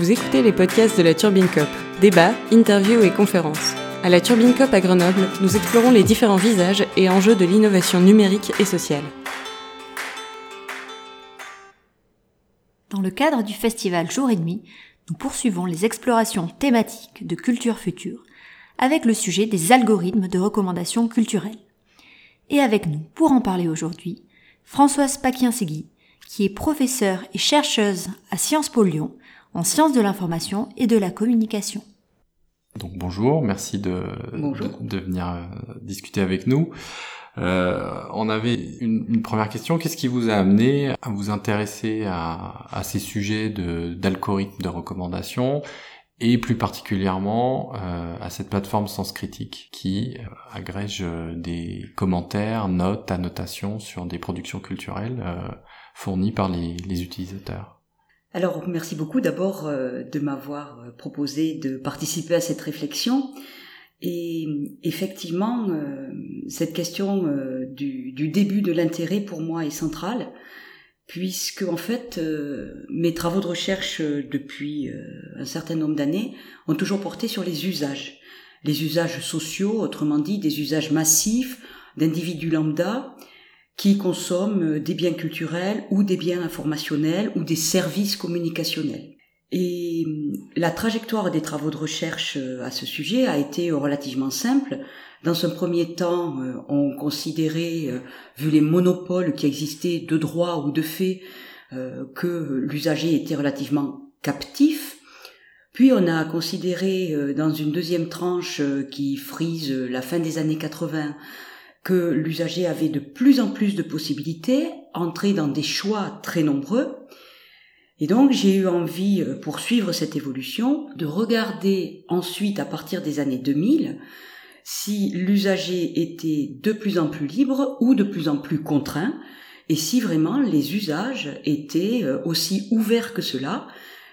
Vous écoutez les podcasts de la Turbine Cop. Débats, interviews et conférences. À la Turbine Cop à Grenoble, nous explorons les différents visages et enjeux de l'innovation numérique et sociale. Dans le cadre du festival Jour et Demi, nous poursuivons les explorations thématiques de culture future avec le sujet des algorithmes de recommandation culturelle. Et avec nous, pour en parler aujourd'hui, Françoise Paquin-Segui, qui est professeure et chercheuse à Sciences Po Lyon en sciences de l'information et de la communication. Donc bonjour, merci de, de, venir euh, discuter avec nous. Euh, on avait une, première question. Qu'est-ce qui vous a amené à vous intéresser à, à ces sujets d'algorithmes de, recommandation et plus particulièrement euh, à cette plateforme Sens Critique qui euh, agrège des commentaires, notes, annotations sur des productions culturelles fournies par les, les utilisateurs? Alors, merci beaucoup d'abord euh, de m'avoir euh, proposé de participer à cette réflexion. Et effectivement, euh, cette question du, début de l'intérêt pour moi est centrale, puisque en fait, mes travaux de recherche depuis un certain nombre d'années ont toujours porté sur les usages. Les usages sociaux, autrement dit des usages massifs d'individus lambda, qui consomment des biens culturels ou des biens informationnels ou des services communicationnels. Et hum, la trajectoire des travaux de recherche euh, à ce sujet a été relativement simple. Dans un premier temps, euh, on considérait, euh, vu les monopoles qui existaient de droit ou de fait, que l'usager était relativement captif. Puis on a considéré dans une deuxième tranche qui frise la fin des années 80 que l'usager avait de plus en plus de possibilités, entrait dans des choix très nombreux. Et donc j'ai eu envie, euh, pour suivre cette évolution, de regarder ensuite à partir des années 2000 si l'usager était de plus en plus libre ou de plus en plus contraint, et si vraiment les usages étaient euh, aussi ouverts que cela,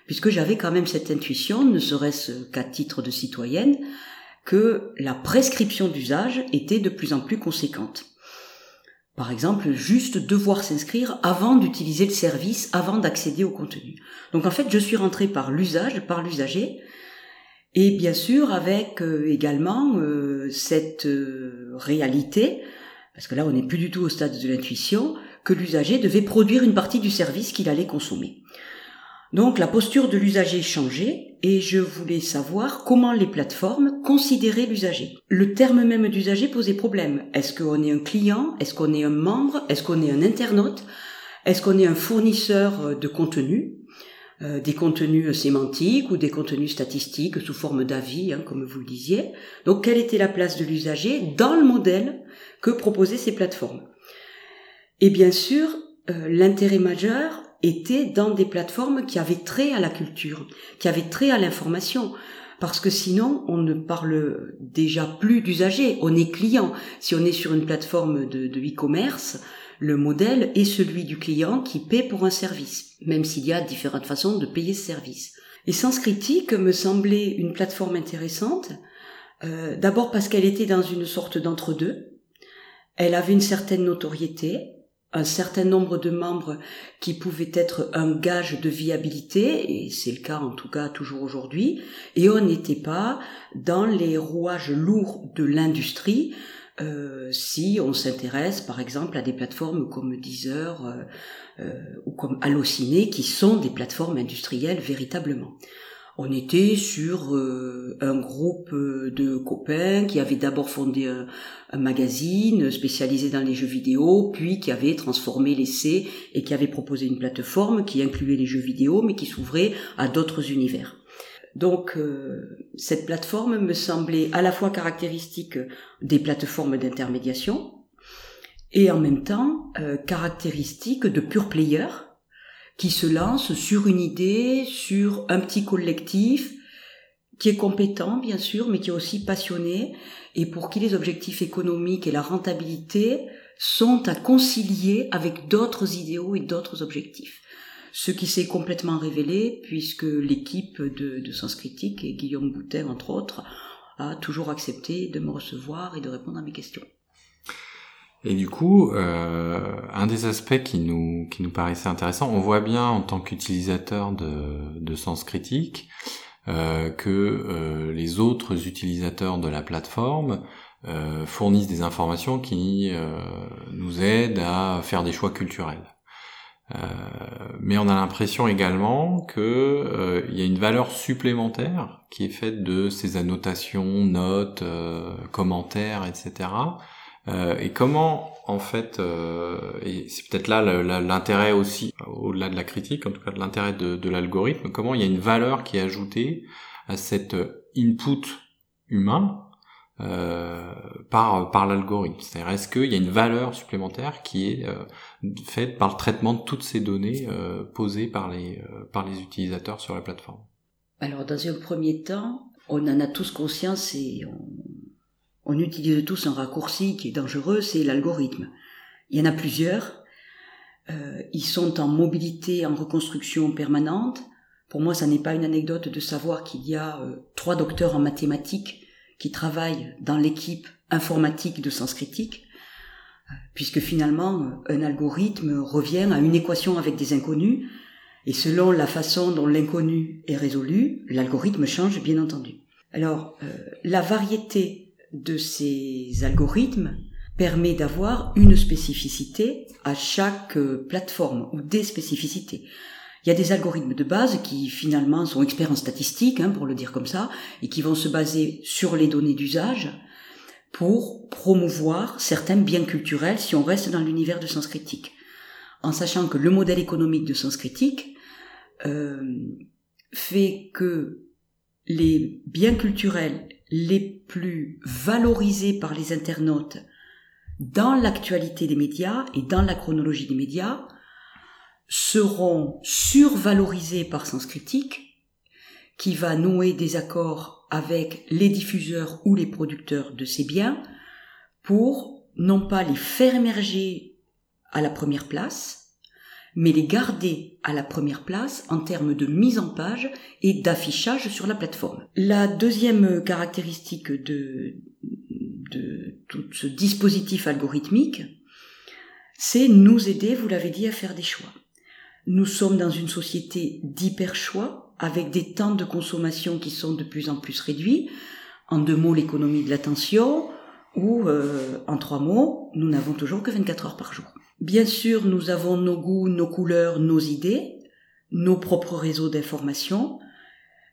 puisque j'avais quand même cette intuition, ne serait-ce qu'à titre de citoyenne, que la prescription d'usage était de plus en plus conséquente. Par exemple, juste devoir s'inscrire avant d'utiliser le service, avant d'accéder au contenu. Donc en fait, je suis rentrée par l'usage, par l'usager, et bien sûr avec euh, également euh, cette euh, réalité, parce que là on n'est plus du tout au stade de l'intuition, que l'usager devait produire une partie du service qu'il allait consommer. Donc la posture de l'usager changeait et je voulais savoir comment les plateformes considéraient l'usager. Le terme même d'usager posait problème. Est-ce qu'on est un client? Est-ce qu'on est un membre? Est-ce qu'on est un internaute? Est-ce qu'on est un fournisseur euh, de contenu? Euh, des contenus sémantiques ou des contenus statistiques sous forme d'avis, hein, comme vous le disiez. Donc, quelle était la place de l'usager dans le modèle que proposaient ces plateformes? Et bien sûr, euh, l'intérêt majeur étaient dans des plateformes qui avaient trait à la culture, qui avaient trait à l'information. Parce que sinon, on ne parle déjà plus d'usager, on est client. Si on est sur une plateforme de e-commerce, le modèle est celui du client qui paie pour un service, même s'il y a différentes façons de payer ce service. Et Sens Critique me semblait une plateforme intéressante, euh, d'abord parce qu'elle était dans une sorte d'entre-deux, elle avait une certaine notoriété, un certain nombre de membres qui pouvaient être un gage de viabilité, et c'est le cas en tout cas toujours aujourd'hui, et on n'était pas dans les rouages lourds de l'industrie, euh, si on s'intéresse par exemple à des plateformes comme Deezer euh, euh, ou comme Allociné, qui sont des plateformes industrielles véritablement on était sur euh, un groupe euh, de copains qui avaient d'abord fondé un, magazine spécialisé dans les jeux vidéo, puis qui avait transformé l'essai et qui avait proposé une plateforme qui incluait les jeux vidéo mais qui s'ouvrait à d'autres univers. Donc euh, cette plateforme me semblait à la fois caractéristique des plateformes d'intermédiation et en même temps caractéristique de pure player qui se lance sur une idée, sur un petit collectif, qui est compétent bien sûr, mais qui est aussi passionné, et pour qui les objectifs économiques et la rentabilité sont à concilier avec d'autres idéaux et d'autres objectifs. Ce qui s'est complètement révélé puisque l'équipe de, Sens Critique et Guillaume Boutin entre autres a toujours accepté de me recevoir et de répondre à mes questions. Et du coup, euh, un des aspects qui nous qui nous paraissait intéressant, on voit bien en tant qu'utilisateur de, de sens critique euh, que euh, les autres utilisateurs de la plateforme euh, fournissent des informations qui euh, nous aident à faire des choix culturels. Euh, mais on a l'impression également que il y a une valeur supplémentaire qui est faite de ces annotations, notes, commentaires, etc. et comment, en fait, et c'est peut-être là l'intérêt aussi, au-delà de la critique, en tout cas de l'intérêt de, l'algorithme, comment il y a une valeur qui est ajoutée à cet input humain euh, par par l'algorithme. C'est-à-dire est-ce qu'il y a une valeur supplémentaire qui est euh, faite par le traitement de toutes ces données euh, posées par les par les utilisateurs sur la plateforme? Alors dans un premier temps, on en a tous conscience et on, on utilise tous un raccourci qui est dangereux, c'est l'algorithme. Il y en a plusieurs. ils sont en mobilité, en reconstruction permanente. Pour moi, ça n'est pas une anecdote de savoir qu'il y a trois docteurs en mathématiques qui travaillent dans l'équipe informatique de Sens Critique, puisque finalement un algorithme revient à une équation avec des inconnus, et selon la façon dont l'inconnu est résolu, l'algorithme change bien entendu. Alors, euh, la variété de ces algorithmes permet d'avoir une spécificité à chaque euh, plateforme ou des spécificités. Il y a des algorithmes de base qui finalement sont experts en statistique, hein, pour le dire comme ça, et qui vont se baser sur les données d'usage pour promouvoir certains biens culturels si on reste dans l'univers de sens critique. En sachant que le modèle économique de sens critique euh, fait que les biens culturels les plus valorisés par les internautes dans l'actualité des médias et dans la chronologie des médias seront survalorisés par Sens Critique, qui va nouer des accords avec les diffuseurs ou les producteurs de ces biens pour non pas les faire émerger à la première place, mais les garder à la première place en termes de mise en page et d'affichage sur la plateforme. La deuxième caractéristique de, de tout ce dispositif algorithmique, c'est nous aider, vous l'avez dit, à faire des choix. Nous sommes dans une société d'hyper-choix, avec des temps de consommation qui sont de plus en plus réduits. En deux mots, l'économie de l'attention, ou euh, en trois mots, nous n'avons toujours que 24 heures par jour. Bien sûr, nous avons nos goûts, nos couleurs, nos idées, nos propres réseaux d'information,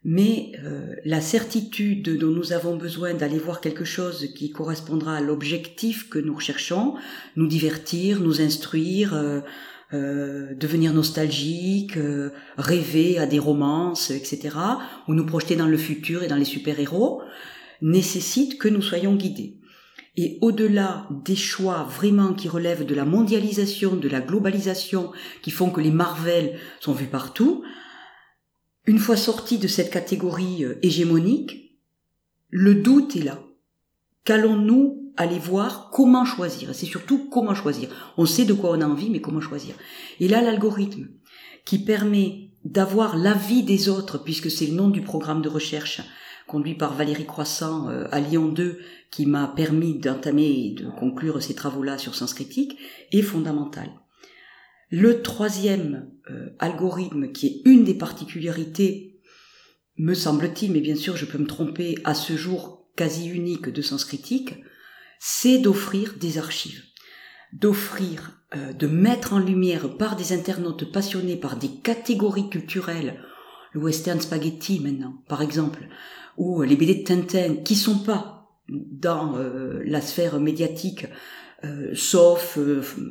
mais euh, la certitude dont nous avons besoin d'aller voir quelque chose qui correspondra à l'objectif que nous recherchons, nous divertir, nous instruire, euh, euh, devenir nostalgique, euh, rêver à des romances, etc., ou nous projeter dans le futur et dans les super-héros, nécessite que nous soyons guidés. Et au-delà des choix vraiment qui relèvent de la mondialisation, de la globalisation, qui font que les Marvel sont vus partout, une fois sortis de cette catégorie euh, hégémonique, le doute est là. Qu'allons-nous aller voir? Comment choisir? C'est surtout comment choisir. On sait de quoi on a envie, mais comment choisir? Et là, l'algorithme qui permet d'avoir l'avis des autres, puisque c'est le nom du programme de recherche conduit par Valérie Croissant euh, à Lyon 2, qui m'a permis d'entamer et de conclure ces travaux-là sur sens critique, est fondamental. Le troisième euh, algorithme, qui est une des particularités, me semble-t-il, mais bien sûr je peux me tromper, à ce jour quasi unique de sens critique, c'est d'offrir des archives, d'offrir, euh, de mettre en lumière par des internautes passionnés par des catégories culturelles, le western spaghetti maintenant, par exemple, ou les BD de Tintin, qui sont pas dans euh, la sphère médiatique, euh, sauf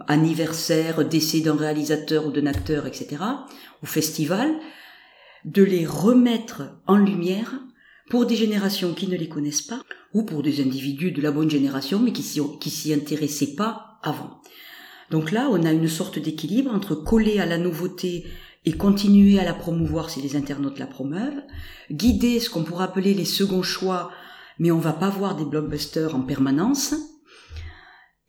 anniversaire, décès d'un réalisateur ou d'un acteur, etc., ou festival, de les remettre en lumière pour des générations qui ne les connaissent pas, ou pour des individus de la bonne génération, mais qui s'y intéressaient pas avant. Donc là, on a une sorte d'équilibre entre coller à la nouveauté et continuer à la promouvoir si les internautes la promeuvent, guider ce qu'on pourrait appeler les seconds choix, mais on va pas voir des blockbusters en permanence,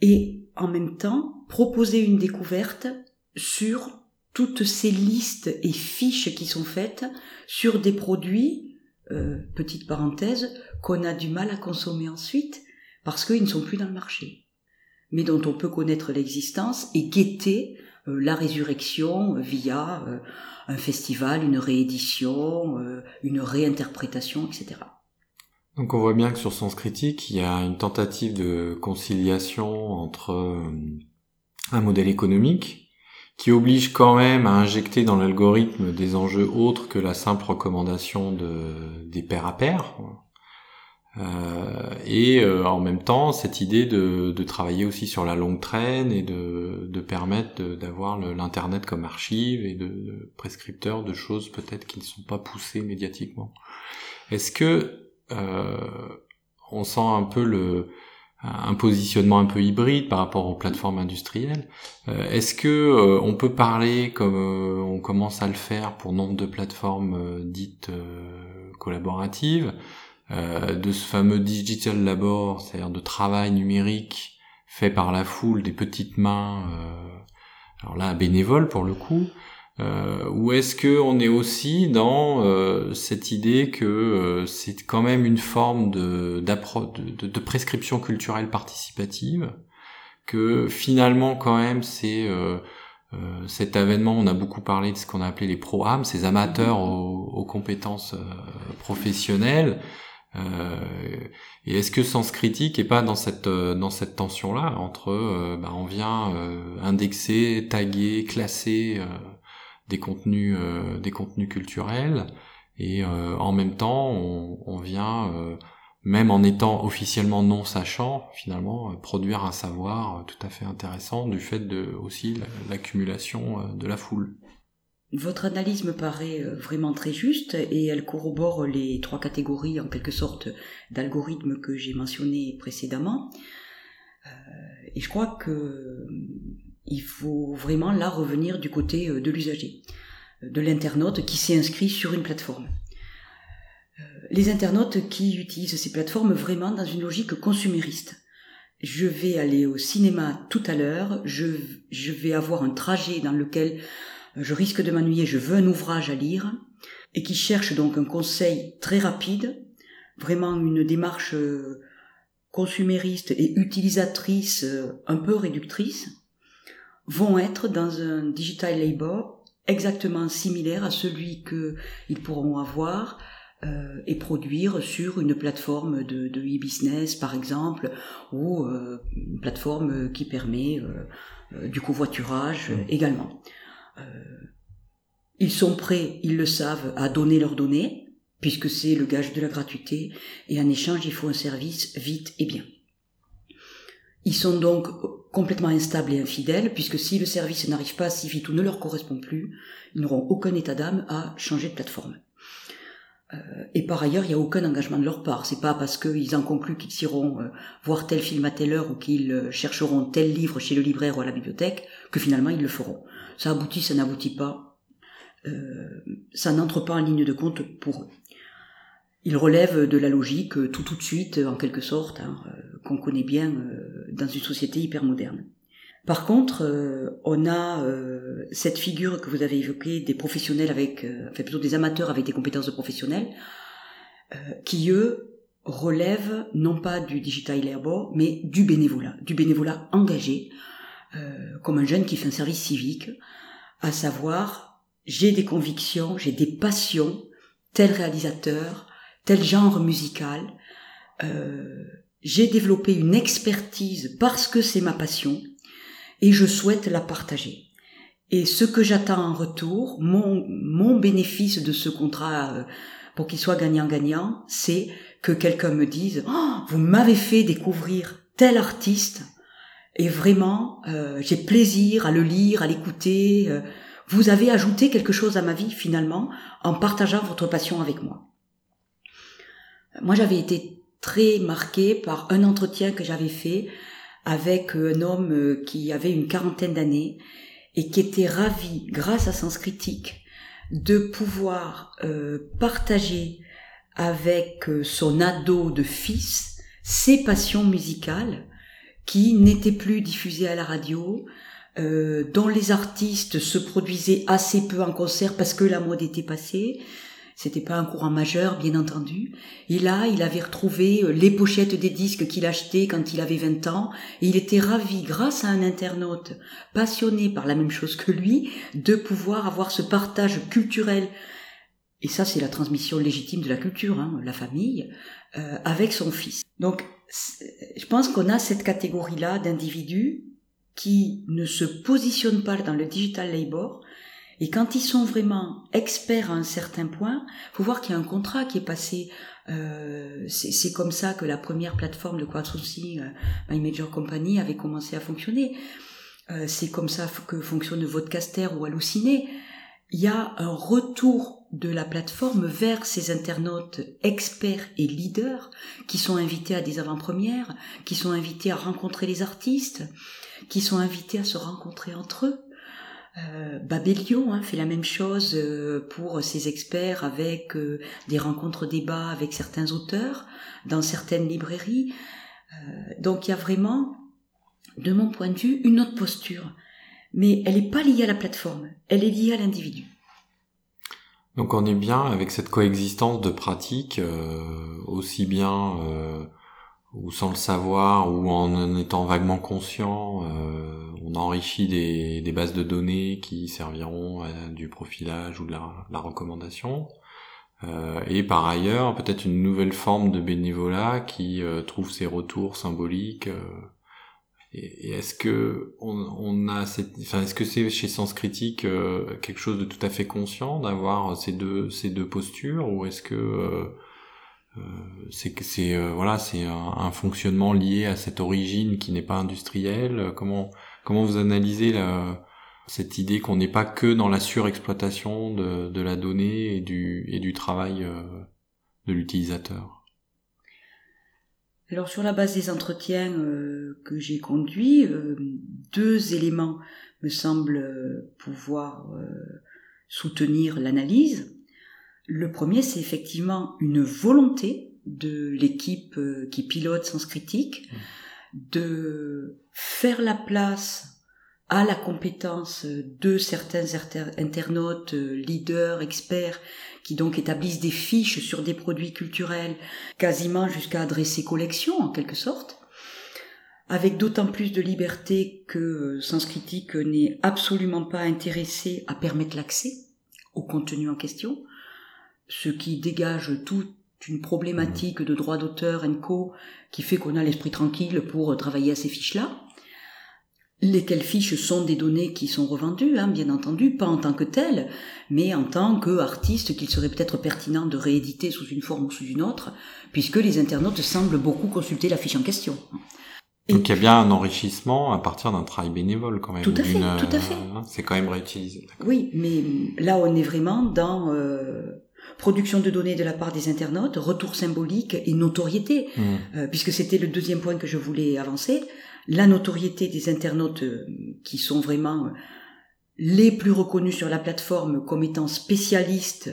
et en même temps proposer une découverte sur toutes ces listes et fiches qui sont faites sur des produits euh, petite parenthèse, qu'on a du mal à consommer ensuite parce qu'ils ne sont plus dans le marché. mais dont on peut connaître l'existence et guetter la résurrection via un festival, une réédition, une réinterprétation, etc. Donc on voit bien que sur Sens Critique, il y a une tentative de conciliation entre euh, un modèle économique qui oblige quand même à injecter dans l'algorithme des enjeux autres que la simple recommandation de, des paires à pair. Euh, et euh, en même temps, cette idée de, de, travailler aussi sur la longue traîne et de, de permettre d'avoir l'Internet comme archive et de, de prescripteur de choses peut-être qui ne sont pas poussées médiatiquement. Est-ce que euh, on sent un peu le un positionnement un peu hybride par rapport aux plateformes industrielles? Est-ce que euh, on peut parler, comme on commence à le faire pour nombre de plateformes dites collaboratives, de ce fameux digital labor, c'est-à-dire de travail numérique fait par la foule des petites mains, alors là bénévole pour le coup, euh, ou est-ce que on est aussi dans euh, cette idée que euh, c'est quand même une forme de, de, de, prescription culturelle participative, que finalement quand même c'est euh, cet avènement, on a beaucoup parlé de ce qu'on a appelé les pro-âmes, ces amateurs aux, aux compétences professionnelles. Et est-ce que Sens Critique est pas dans cette dans cette tension là entre bah, on vient indexer, taguer, classer des contenus euh, des contenus culturels et euh, en même temps on, vient euh, même en étant officiellement non sachant, finalement, produire un savoir tout à fait intéressant du fait de aussi l'accumulation de la foule. Votre analyse me paraît vraiment très juste et elle corrobore les trois catégories en quelque sorte d'algorithmes que j'ai mentionnés précédemment. Et je crois que il faut vraiment là revenir du côté euh, de l'usager, euh, de l'internaute qui s'est inscrit sur une plateforme. Euh, les internautes qui utilisent ces plateformes vraiment dans une logique consumériste. Je vais aller au cinéma tout à l'heure, je vais avoir un trajet dans lequel je risque de m'ennuyer, je veux un ouvrage à lire, et qui cherche donc un conseil très rapide, vraiment une démarche consumériste et utilisatrice un peu réductrice, vont être dans un digital labor exactement similaire à celui qu'ils pourront avoir euh, et produire sur une plateforme de, de e-business par exemple ou euh, une plateforme qui permet euh, euh du covoiturage mmh. également. Euh, ils sont prêts, ils le savent, à donner leurs données puisque c'est le gage de la gratuité et en échange il faut un service vite et bien. Ils sont donc complètement instables et infidèles, puisque si le service n'arrive pas si vite ou ne leur correspond plus, ils n'auront aucun état d'âme à changer de plateforme. Euh, et par ailleurs, il n'y a aucun engagement de leur part. C'est pas parce qu'ils en concluent qu'ils iront euh, voir tel film à telle heure ou qu'ils chercheront tel livre chez le libraire ou à la bibliothèque que finalement ils le feront. Ça aboutit, ça n'aboutit pas. ça n'entre pas en ligne de compte pour eux. Ils relèvent de la logique tout tout de suite, en quelque sorte, hein, qu'on connaît bien euh, dans une société hyper moderne. Par contre, euh, on a euh, cette figure que vous avez évoquée des professionnels avec, enfin plutôt des amateurs avec des compétences de professionnels, qui eux relèvent non pas du digital labor, mais du bénévolat, du bénévolat engagé, comme un jeune qui fait un service civique, à savoir j'ai des convictions, j'ai des passions, tel réalisateur, tel genre musical, euh, j'ai développé une expertise parce que c'est ma passion et je souhaite la partager. Et ce que j'attends en retour, mon, mon bénéfice de ce contrat euh, pour qu'il soit gagnant-gagnant, c'est que quelqu'un me dise oh, vous m'avez fait découvrir tel artiste et vraiment euh, j'ai plaisir à le lire, à l'écouter. Euh, vous avez ajouté quelque chose à ma vie finalement en partageant votre passion avec moi. Moi j'avais été très marqué par un entretien que j'avais fait avec un homme euh, qui avait une quarantaine d'années et qui était ravi, grâce à Sens Critique, de pouvoir euh, partager avec euh, son ado de fils ses passions musicales qui n'étaient plus diffusées à la radio, dont les artistes se produisaient assez peu en concert parce que la mode était passée, C'était pas un courant majeur, bien entendu. Et là, il avait retrouvé euh, les pochettes des disques qu'il achetait quand il avait 20 ans. Et il était ravi, grâce à un internaute passionné par la même chose que lui, de pouvoir avoir ce partage culturel. Et ça, c'est la transmission légitime de la culture, hein, la famille, euh, avec son fils. Donc, je pense qu'on a cette catégorie-là d'individus qui ne se positionnent pas dans le digital labor, et quand ils sont vraiment experts à un certain point, faut voir qu'il y a un contrat qui est passé. Euh, c'est comme ça que la première plateforme de crowdsourcing, euh, My Major Company, avait commencé à fonctionner. Euh, c'est comme ça que fonctionne Vodcaster ou Halluciné. Il y a un retour de la plateforme vers ces internautes experts et leaders qui sont invités à des avant-premières, qui sont invités à rencontrer les artistes, qui sont invités à se rencontrer entre eux. Euh, Babelio hein, fait la même chose euh, pour ses experts avec euh, des rencontres débats avec certains auteurs dans certaines librairies. donc il y a vraiment, de mon point de vue, une autre posture. Mais elle n'est pas liée à la plateforme, elle est liée à l'individu. Donc on est bien avec cette coexistence de pratiques, aussi bien ou sans le savoir, ou en étant vaguement conscient, euh, on enrichit des, des, bases de données qui serviront à du profilage ou de la, recommandation. Euh, et par ailleurs, peut-être une nouvelle forme de bénévolat qui euh, trouve ses retours symboliques. Euh, et, est-ce que on, on, a cette, enfin, est-ce que c'est chez Sens Critique euh, quelque chose de tout à fait conscient d'avoir ces deux ces deux postures, ou est-ce que euh, c'est que c'est euh, voilà c'est un, fonctionnement lié à cette origine qui n'est pas industrielle? Comment comment vous analysez la, cette idée qu'on n'est pas que dans la surexploitation de, de la donnée et du et du travail euh, de l'utilisateur? Alors sur la base des entretiens que j'ai conduits, deux éléments me semblent pouvoir soutenir l'analyse. Le premier, c'est effectivement une volonté de l'équipe euh, qui pilote Sens Critique mmh. de faire la place à la compétence de certains internautes, euh, leaders, experts, qui donc établissent des fiches sur des produits culturels, quasiment jusqu'à adresser collection en quelque sorte, avec d'autant plus de liberté que Sens Critique n'est absolument pas intéressé à permettre l'accès au contenu en question, ce qui dégage toute une problématique de droit d'auteur et co qui fait qu'on a l'esprit tranquille pour travailler à ces fiches-là. Lesquelles fiches sont des données qui sont revendues, hein, bien entendu, pas en tant que telles, mais en tant qu'artistes qu'il serait peut-être pertinent de rééditer sous une forme ou sous une autre, puisque les internautes semblent beaucoup consulter la fiche en question. Donc il y a bien un enrichissement à partir d'un travail bénévole quand même. Tout à fait, tout à fait. Euh, c'est quand même réutilisé. Oui, mais là on est vraiment dans euh, production de données de la part des internautes, retour symbolique et notoriété, mmh. euh, puisque c'était le deuxième point que je voulais avancer, la notoriété des internautes euh, qui sont vraiment euh, les plus reconnus sur la plateforme comme étant spécialistes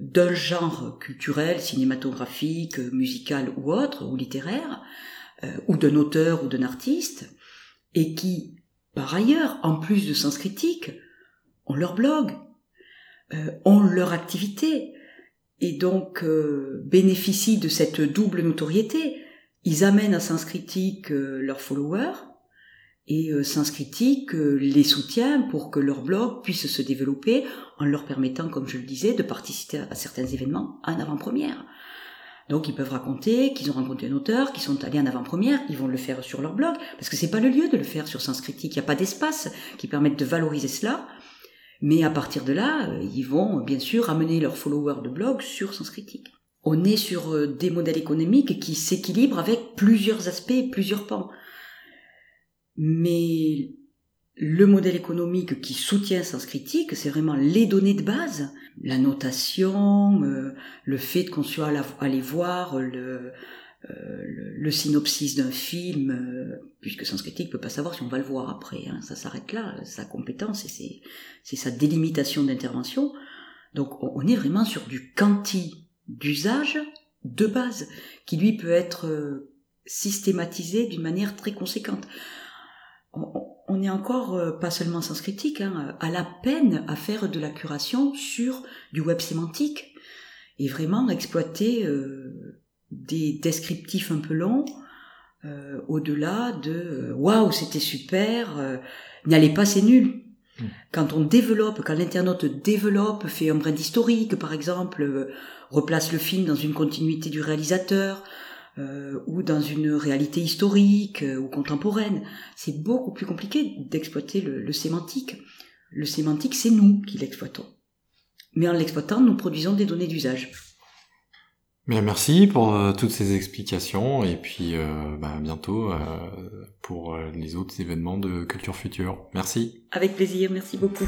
d'un genre culturel, cinématographique, musical ou autre, ou littéraire, ou d'un auteur ou d'un artiste, et qui, par ailleurs, en plus de sens critique, ont leur blog, euh, ont leur activité et donc euh, bénéficient de cette double notoriété. Ils amènent à Sens Critique euh, leurs followers et Sens Critique les soutient pour que leur blog puisse se développer en leur permettant, comme je le disais, de participer à certains événements en avant-première. Donc ils peuvent raconter qu'ils ont rencontré un auteur, qu'ils sont allés en avant-première, ils vont le faire sur leur blog, parce que c'est pas le lieu de le faire sur Sens Critique, il n'y a pas d'espace qui permette de valoriser cela. Mais à partir de là, euh, ils vont bien sûr amener leurs followers de blog sur Sens Critique. On est sur euh, des modèles économiques qui s'équilibrent avec plusieurs aspects, plusieurs pans. Mais le modèle économique qui soutient Sens Critique, c'est vraiment les données de base, la notation, euh, le fait qu'on soit allé voir le, euh, le, synopsis d'un film, puisque Sens Critique peut pas savoir si on va le voir après. Hein, ça s'arrête là, sa compétence c'est sa délimitation d'intervention. Donc on, est vraiment sur du quanti d'usage de base, qui lui peut être euh, systématisé d'une manière très conséquente. on est encore, euh, pas seulement sens critique, hein, à la peine à faire de la curation sur du web sémantique et vraiment exploiter euh, des descriptifs un peu longs euh, au-delà de waouh c'était super, n'allez pas c'est nul. Hmm. Quand on développe, quand l'internaute développe, fait un brin d'historique par exemple, replace le film dans une continuité du réalisateur, euh, ou dans une réalité historique euh, ou contemporaine. C'est beaucoup plus compliqué d'exploiter le, sémantique. Le sémantique, c'est nous qui l'exploitons. Mais en l'exploitant, nous produisons des données d'usage. Merci pour euh, toutes ces explications et puis euh, bah, bientôt euh, pour les autres événements de Culture Future. Merci. Avec plaisir, merci beaucoup.